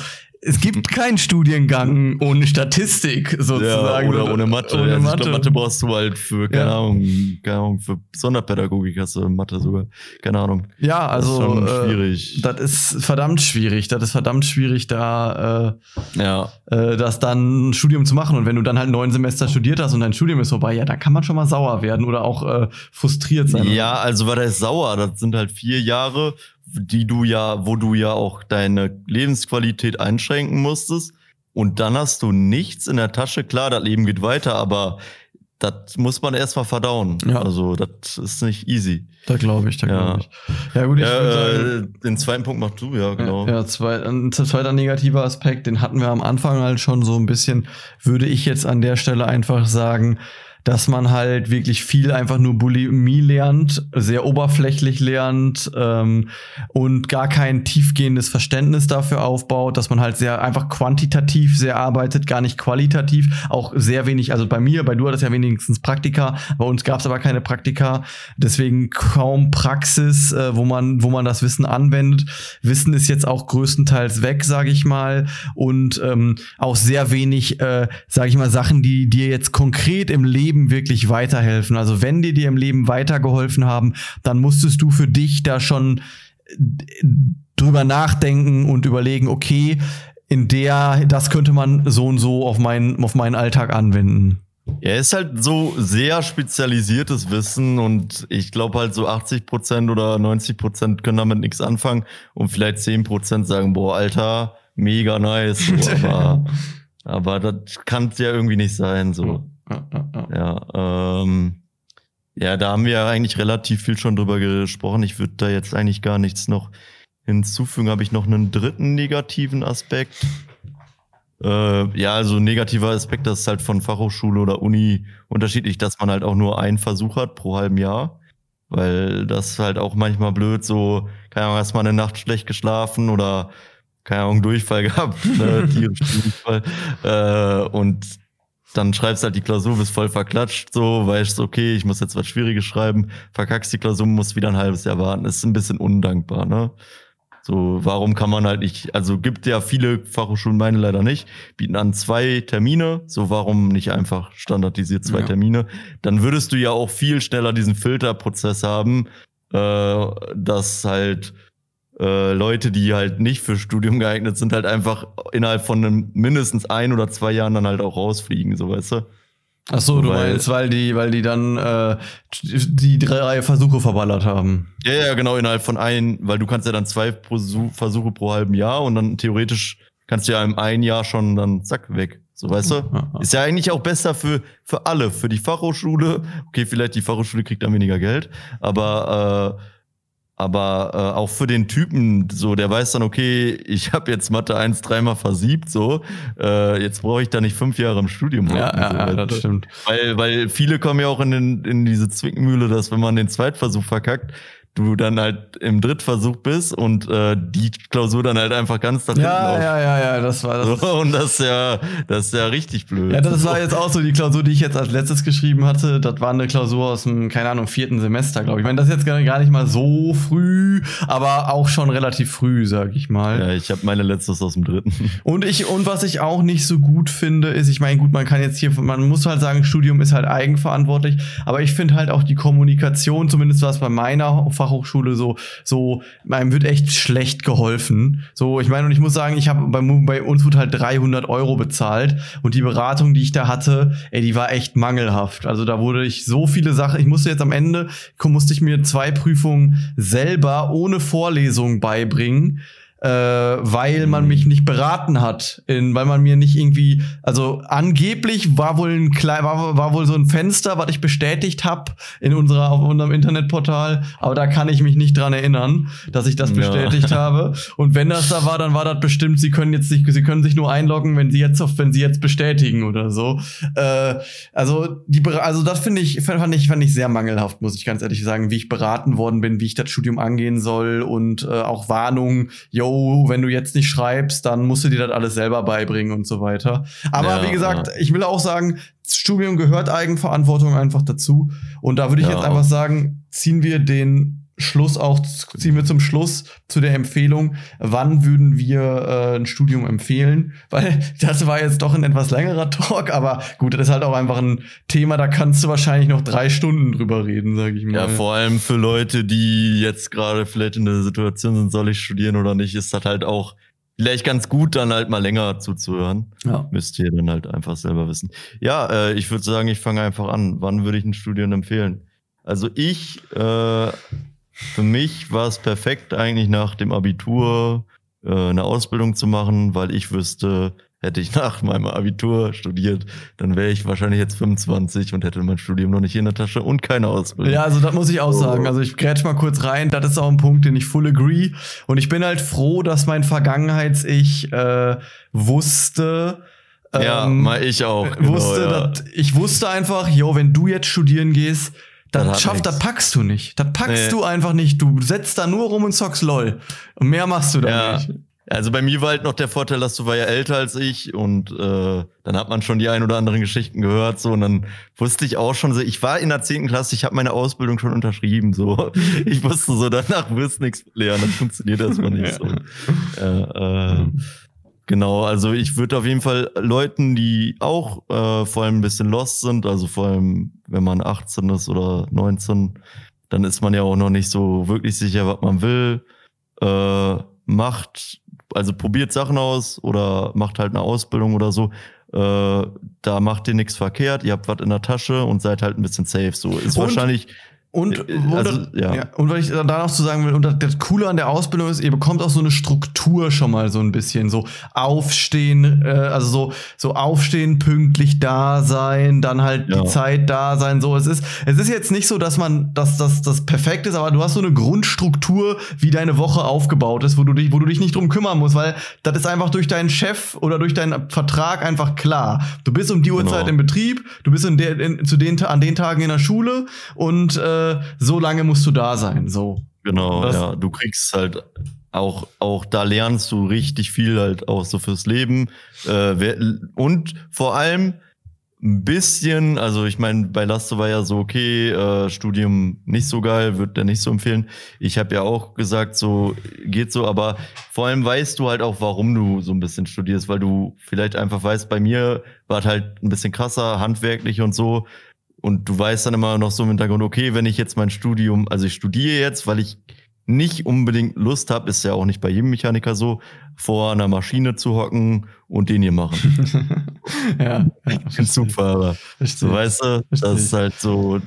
es gibt keinen Studiengang ohne Statistik sozusagen. Ja, oder ohne Mathe. Ohne also Mathe. Glaub, Mathe brauchst du halt für, keine, ja. Ahnung, keine Ahnung, für Sonderpädagogik hast du Mathe sogar. Keine Ahnung. Ja, also. Das ist schon äh, schwierig. das ist verdammt schwierig. Das ist verdammt schwierig, da äh, ja. äh, das dann ein Studium zu machen. Und wenn du dann halt neun Semester studiert hast und dein Studium ist vorbei, ja, da kann man schon mal sauer werden oder auch äh, frustriert sein. Ja, also war das sauer. Das sind halt vier Jahre die du ja, wo du ja auch deine Lebensqualität einschränken musstest. Und dann hast du nichts in der Tasche. Klar, das Leben geht weiter, aber das muss man erstmal verdauen. Ja. Also, das ist nicht easy. Da glaube ich, da ja. glaube ich. Ja, gut, ich ja, sagen, äh, Den zweiten Punkt machst du, ja, genau. Ja, zwei, ein zweiter negativer Aspekt, den hatten wir am Anfang halt schon so ein bisschen, würde ich jetzt an der Stelle einfach sagen, dass man halt wirklich viel einfach nur Bulimie lernt, sehr oberflächlich lernt ähm, und gar kein tiefgehendes Verständnis dafür aufbaut, dass man halt sehr einfach quantitativ sehr arbeitet, gar nicht qualitativ, auch sehr wenig, also bei mir, bei du hattest ja wenigstens Praktika, bei uns gab es aber keine Praktika, deswegen kaum Praxis, äh, wo man, wo man das Wissen anwendet. Wissen ist jetzt auch größtenteils weg, sage ich mal, und ähm, auch sehr wenig, äh, sage ich mal, Sachen, die dir jetzt konkret im Leben Leben wirklich weiterhelfen. Also wenn die dir im Leben weitergeholfen haben, dann musstest du für dich da schon äh, drüber nachdenken und überlegen, okay, in der, das könnte man so und so auf meinen, auf meinen Alltag anwenden. Ja, ist halt so sehr spezialisiertes Wissen und ich glaube halt so 80 Prozent oder 90 Prozent können damit nichts anfangen und vielleicht 10 Prozent sagen, boah, Alter, mega nice. So, aber, aber das kann es ja irgendwie nicht sein, so. Ja, ähm, ja, da haben wir ja eigentlich relativ viel schon drüber gesprochen. Ich würde da jetzt eigentlich gar nichts noch hinzufügen. Habe ich noch einen dritten negativen Aspekt? Äh, ja, also negativer Aspekt, das ist halt von Fachhochschule oder Uni unterschiedlich, dass man halt auch nur einen Versuch hat pro halben Jahr. Weil das halt auch manchmal blöd, so, keine Ahnung, hast mal eine Nacht schlecht geschlafen oder keine Ahnung, Durchfall gehabt, ne, Durchfall. Äh, und dann schreibst halt die Klausur, bist voll verklatscht, so, weißt okay, ich muss jetzt was Schwieriges schreiben, verkackst die Klausur, musst wieder ein halbes Jahr warten. Ist ein bisschen undankbar, ne? So, warum kann man halt nicht, also gibt ja viele Fachhochschulen, meine leider nicht, bieten an zwei Termine, so warum nicht einfach standardisiert zwei ja. Termine? Dann würdest du ja auch viel schneller diesen Filterprozess haben, äh, dass halt äh, Leute, die halt nicht für Studium geeignet sind, halt einfach innerhalb von einem, mindestens ein oder zwei Jahren dann halt auch rausfliegen, so weißt du? Ach so, du weil, meinst, weil die, weil die dann äh, die drei Versuche verballert haben. Ja, ja, genau, innerhalb von ein, weil du kannst ja dann zwei Versuche pro halben Jahr und dann theoretisch kannst du ja im ein Jahr schon dann zack weg. So, weißt du? Ist ja eigentlich auch besser für, für alle, für die Fachhochschule. Okay, vielleicht die Fachhochschule kriegt dann weniger Geld, aber äh, aber äh, auch für den Typen, so, der weiß dann, okay, ich habe jetzt Mathe 1 dreimal versiebt, so, äh, jetzt brauche ich da nicht fünf Jahre im Studium. Ja, ja, so, ja das stimmt. Weil, weil viele kommen ja auch in, den, in diese Zwickmühle, dass wenn man den Zweitversuch verkackt, du dann halt im Drittversuch bist und äh, die Klausur dann halt einfach ganz da hinten Ja, ja, ja, ja, das war das. So, und das ist ja, das ist ja richtig blöd. Ja, das war jetzt auch so die Klausur, die ich jetzt als letztes geschrieben hatte. Das war eine Klausur aus dem, keine Ahnung, vierten Semester, glaube ich. Ich meine, das ist jetzt gar nicht mal so früh, aber auch schon relativ früh, sag ich mal. Ja, ich habe meine letztes aus dem dritten. Und ich, und was ich auch nicht so gut finde, ist, ich meine, gut, man kann jetzt hier, man muss halt sagen, Studium ist halt eigenverantwortlich, aber ich finde halt auch die Kommunikation, zumindest was bei meiner Fachhochschule so, so, einem wird echt schlecht geholfen. So, ich meine, und ich muss sagen, ich habe bei, bei uns wurde halt 300 Euro bezahlt und die Beratung, die ich da hatte, ey, die war echt mangelhaft. Also da wurde ich so viele Sachen, ich musste jetzt am Ende, musste ich mir zwei Prüfungen selber ohne Vorlesung beibringen äh, weil man mich nicht beraten hat, in, weil man mir nicht irgendwie, also angeblich war wohl ein klein, war, war wohl so ein Fenster, was ich bestätigt habe in unserer auf unserem Internetportal, aber da kann ich mich nicht dran erinnern, dass ich das bestätigt ja. habe. Und wenn das da war, dann war das bestimmt, sie können jetzt nicht, sie können sich nur einloggen, wenn sie jetzt wenn sie jetzt bestätigen oder so. Äh, also die, also das finde ich, fand ich, fand ich sehr mangelhaft, muss ich ganz ehrlich sagen, wie ich beraten worden bin, wie ich das Studium angehen soll und äh, auch Warnungen, yo, yo, wenn du jetzt nicht schreibst, dann musst du dir das alles selber beibringen und so weiter. Aber ja, wie gesagt, ja. ich will auch sagen, Studium gehört Eigenverantwortung einfach dazu. Und da würde ich ja. jetzt einfach sagen, ziehen wir den Schluss auch, ziehen wir zum Schluss zu der Empfehlung, wann würden wir äh, ein Studium empfehlen? Weil das war jetzt doch ein etwas längerer Talk, aber gut, das ist halt auch einfach ein Thema, da kannst du wahrscheinlich noch drei Stunden drüber reden, sag ich mal. Ja, vor allem für Leute, die jetzt gerade vielleicht in der Situation sind, soll ich studieren oder nicht, ist das halt auch vielleicht ganz gut, dann halt mal länger zuzuhören. Ja. Müsst ihr dann halt einfach selber wissen. Ja, äh, ich würde sagen, ich fange einfach an. Wann würde ich ein Studium empfehlen? Also ich äh, für mich war es perfekt, eigentlich nach dem Abitur äh, eine Ausbildung zu machen, weil ich wüsste, hätte ich nach meinem Abitur studiert, dann wäre ich wahrscheinlich jetzt 25 und hätte mein Studium noch nicht in der Tasche und keine Ausbildung. Ja, also das muss ich auch so. sagen. Also ich grätsch mal kurz rein, das ist auch ein Punkt, den ich full agree. Und ich bin halt froh, dass mein Vergangenheits-Ich äh, wusste, ja, ähm, mal ich auch. Genau, wusste, ja. ich wusste einfach, yo, wenn du jetzt studieren gehst, das schafft, das packst du nicht. Das packst nee. du einfach nicht. Du setzt da nur rum und zockst LOL. Und mehr machst du da ja. nicht. Also bei mir war halt noch der Vorteil, dass du war ja älter als ich und äh, dann hat man schon die ein oder anderen Geschichten gehört so und dann wusste ich auch schon so, ich war in der zehnten Klasse, ich habe meine Ausbildung schon unterschrieben so. Ich wusste so, danach wirst nichts lernen, das funktioniert erstmal nicht so. Ja, äh, Genau, also ich würde auf jeden Fall Leuten, die auch äh, vor allem ein bisschen lost sind, also vor allem, wenn man 18 ist oder 19, dann ist man ja auch noch nicht so wirklich sicher, was man will. Äh, macht, also probiert Sachen aus oder macht halt eine Ausbildung oder so. Äh, da macht ihr nichts verkehrt, ihr habt was in der Tasche und seid halt ein bisschen safe. So ist und wahrscheinlich und, äh, also, ja. ja. und was ich da noch zu sagen will, und das Coole an der Ausbildung ist, ihr bekommt auch so eine Struktur schon mal so ein bisschen, so aufstehen, äh, also so, so aufstehen, pünktlich da sein, dann halt ja. die Zeit da sein, so. Es ist, es ist jetzt nicht so, dass man, dass das, das perfekt ist, aber du hast so eine Grundstruktur, wie deine Woche aufgebaut ist, wo du dich, wo du dich nicht drum kümmern musst, weil das ist einfach durch deinen Chef oder durch deinen Vertrag einfach klar. Du bist um die genau. Uhrzeit im Betrieb, du bist in der, in, zu den, an den Tagen in der Schule und, äh, so lange musst du da sein. So. Genau, das, ja. Du kriegst halt auch, auch da lernst du richtig viel halt auch so fürs Leben. Äh, und vor allem ein bisschen, also ich meine, bei Laste war ja so, okay, äh, Studium nicht so geil, würde der nicht so empfehlen. Ich habe ja auch gesagt, so geht so, aber vor allem weißt du halt auch, warum du so ein bisschen studierst, weil du vielleicht einfach weißt, bei mir war es halt ein bisschen krasser, handwerklich und so. Und du weißt dann immer noch so im Hintergrund, okay, wenn ich jetzt mein Studium, also ich studiere jetzt, weil ich nicht unbedingt Lust habe, ist ja auch nicht bei jedem Mechaniker so, vor einer Maschine zu hocken und den hier machen. ja, ja Zugfahrer. So, weißt du, verstehe. das ist halt so.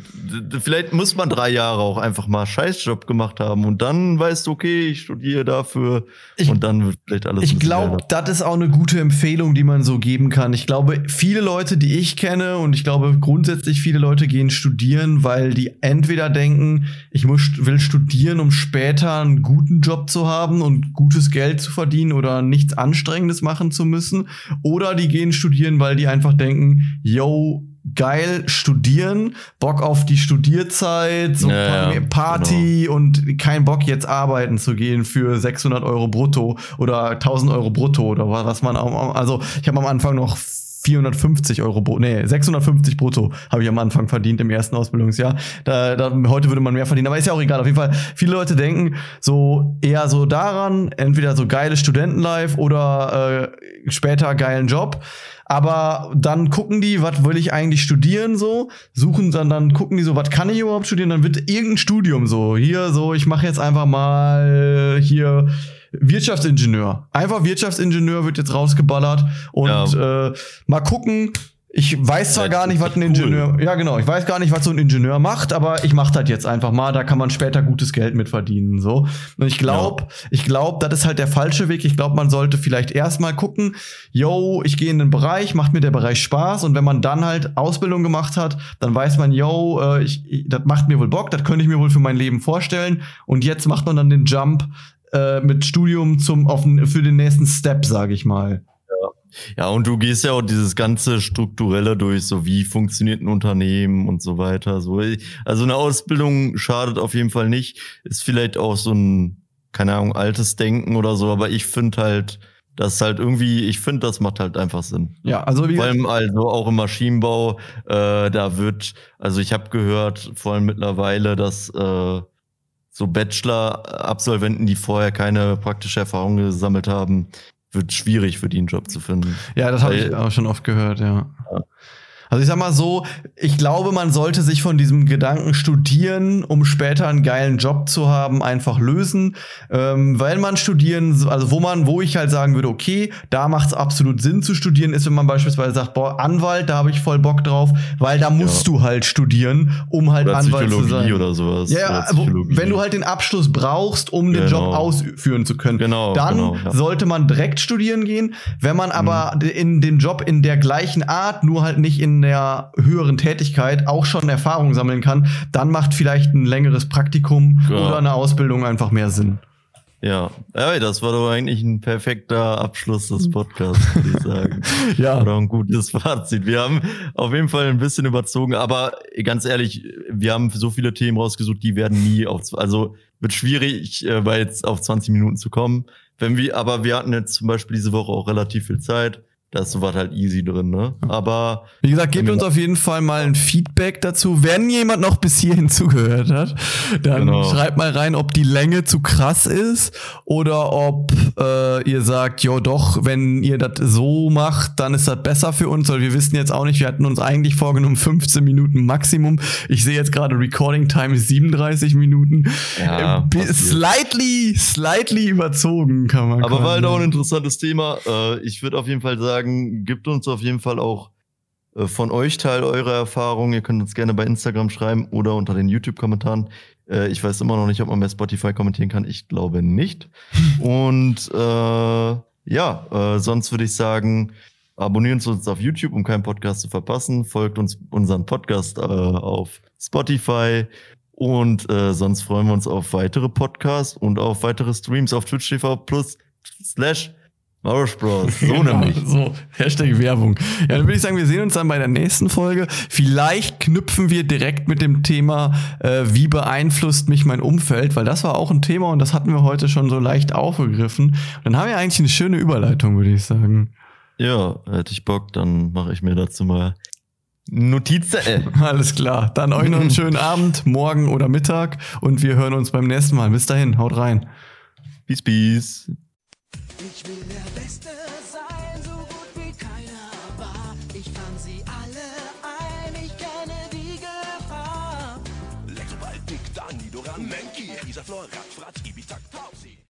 Vielleicht muss man drei Jahre auch einfach mal Scheißjob gemacht haben und dann weißt du, okay, ich studiere dafür ich, und dann wird vielleicht alles. Ich glaube, das ist auch eine gute Empfehlung, die man so geben kann. Ich glaube, viele Leute, die ich kenne und ich glaube grundsätzlich viele Leute gehen studieren, weil die entweder denken, ich muss, will studieren, um später einen guten Job zu haben und gutes Geld zu verdienen oder nichts Anstrengendes machen zu müssen. Oder die gehen studieren, weil die einfach denken, yo, geil studieren, Bock auf die Studierzeit, so Ja, Party und kein Bock jetzt arbeiten zu gehen für 600 Euro brutto oder 1000 Euro brutto oder was man auch, also ich habe am Anfang noch 450 Euro, brutto, nee, 650 brutto habe ich am Anfang verdient im ersten Ausbildungsjahr. Da, da, heute würde man mehr verdienen, aber ist ja auch egal. Auf jeden Fall, viele Leute denken so eher so daran, entweder so geiles Studentenlife oder äh, später geilen Job. Aber dann gucken die, was will ich eigentlich studieren so, suchen dann, dann gucken die so, was kann ich überhaupt studieren, dann wird irgendein Studium so, hier so, ich mache jetzt einfach mal hier Wirtschaftsingenieur. Einfach Wirtschaftsingenieur wird jetzt rausgeballert und Ja. äh, mal gucken. Ich weiß zwar Ja, gar nicht, was ein cool. Ingenieur, ja genau, ich weiß gar nicht, was so ein Ingenieur macht, aber ich mach das jetzt einfach mal, da kann man später gutes Geld mit verdienen, so. Und ich glaube, ich glaube, das ist halt der falsche Weg. Ich glaube, man sollte vielleicht erstmal gucken, yo, ich gehe in den Bereich, macht mir der Bereich Spaß und wenn man dann halt Ausbildung gemacht hat, dann weiß man, yo, äh, ich, ich, das macht mir wohl Bock, das könnte ich mir wohl für mein Leben vorstellen und jetzt macht man dann den Jump äh, mit Studium zum auf, für den nächsten Step, sage ich mal. Ja, und du gehst ja auch dieses ganze Strukturelle durch, so wie funktioniert ein Unternehmen und so weiter. So, also eine Ausbildung schadet auf jeden Fall nicht. Ist vielleicht auch so ein, keine Ahnung, altes Denken oder so, aber ich finde halt, das ist halt irgendwie, ich finde, das macht halt einfach Sinn. Ja, also wie Vor allem also auch im Maschinenbau, äh, da wird, also ich habe gehört, vor allem mittlerweile, dass äh, so Bachelor-Absolventen, die vorher keine praktische Erfahrung gesammelt haben, wird schwierig für die einen Job zu finden. Ja, das habe ich auch schon oft gehört, ja. Ja. Also ich sag mal so, ich glaube, man sollte sich von diesem Gedanken studieren, um später einen geilen Job zu haben, einfach lösen. Ähm, weil man studieren, also wo man, wo ich halt sagen würde, okay, da macht es absolut Sinn zu studieren, ist, wenn man beispielsweise sagt, boah, Anwalt, da habe ich voll Bock drauf, weil da musst du halt studieren, um halt Oder Anwalt zu Psychologie sein. oder sowas. Ja, ja, Oder Psychologie. wenn du halt den Abschluss brauchst, um den Genau. Job ausführen zu können, Genau, dann genau, ja. sollte man direkt studieren gehen. Wenn man aber Mhm. in dem Job in der gleichen Art, nur halt nicht in der höheren Tätigkeit, auch schon Erfahrung sammeln kann, dann macht vielleicht ein längeres Praktikum Ja. oder eine Ausbildung einfach mehr Sinn. Ja, das war doch eigentlich ein perfekter Abschluss des Podcasts, würde ich sagen. Ja. Oder ein gutes Fazit. Wir haben auf jeden Fall ein bisschen überzogen, aber ganz ehrlich, wir haben so viele Themen rausgesucht, die werden nie auf, also wird schwierig, äh, bei jetzt auf 20 Minuten zu kommen. Wenn wir, aber wir hatten jetzt zum Beispiel diese Woche auch relativ viel Zeit. Da ist sowas halt easy drin, ne? Aber Wie gesagt, gebt uns auf jeden Fall mal ein Feedback dazu. Wenn jemand noch bis hierhin zugehört hat, dann Genau. schreibt mal rein, ob die Länge zu krass ist oder ob äh, ihr sagt, jo doch, wenn ihr das so macht, dann ist das besser für uns, weil wir wissen jetzt auch nicht, wir hatten uns eigentlich vorgenommen 15 Minuten Maximum. Ich sehe jetzt gerade Recording Time ist 37 Minuten. Ja, Äh, slightly, slightly überzogen, kann man Aber war halt auch ein sagen. interessantes Thema. Äh, ich würde auf jeden Fall sagen, gibt uns auf jeden Fall auch äh, von euch Teil eurer Erfahrungen. Ihr könnt uns gerne bei Instagram schreiben oder unter den YouTube-Kommentaren. Äh, ich weiß immer noch nicht, ob man bei Spotify kommentieren kann. Ich glaube nicht. Und äh, ja, sonst würde ich sagen, abonnieren Sie uns auf YouTube, um keinen Podcast zu verpassen. Folgt uns unseren Podcast auf Spotify. Und äh, sonst freuen wir uns auf weitere Podcasts und auf weitere Streams auf Twitch TV plus slash Marosh Bros. So Genau, nämlich. So, Hashtag Werbung. Ja, dann würde ich sagen, wir sehen uns dann bei der nächsten Folge. Vielleicht knüpfen wir direkt mit dem Thema, äh, wie beeinflusst mich mein Umfeld, weil das war auch ein Thema und das hatten wir heute schon so leicht aufgegriffen. Und dann haben wir eigentlich eine schöne Überleitung, würde ich sagen. Ja, hätte ich Bock, dann mache ich mir dazu mal Notizen. Äh. Alles klar. Dann euch noch einen schönen Abend, morgen oder Mittag und wir hören uns beim nächsten Mal. Bis dahin, haut rein. Peace, peace. Ich will der Beste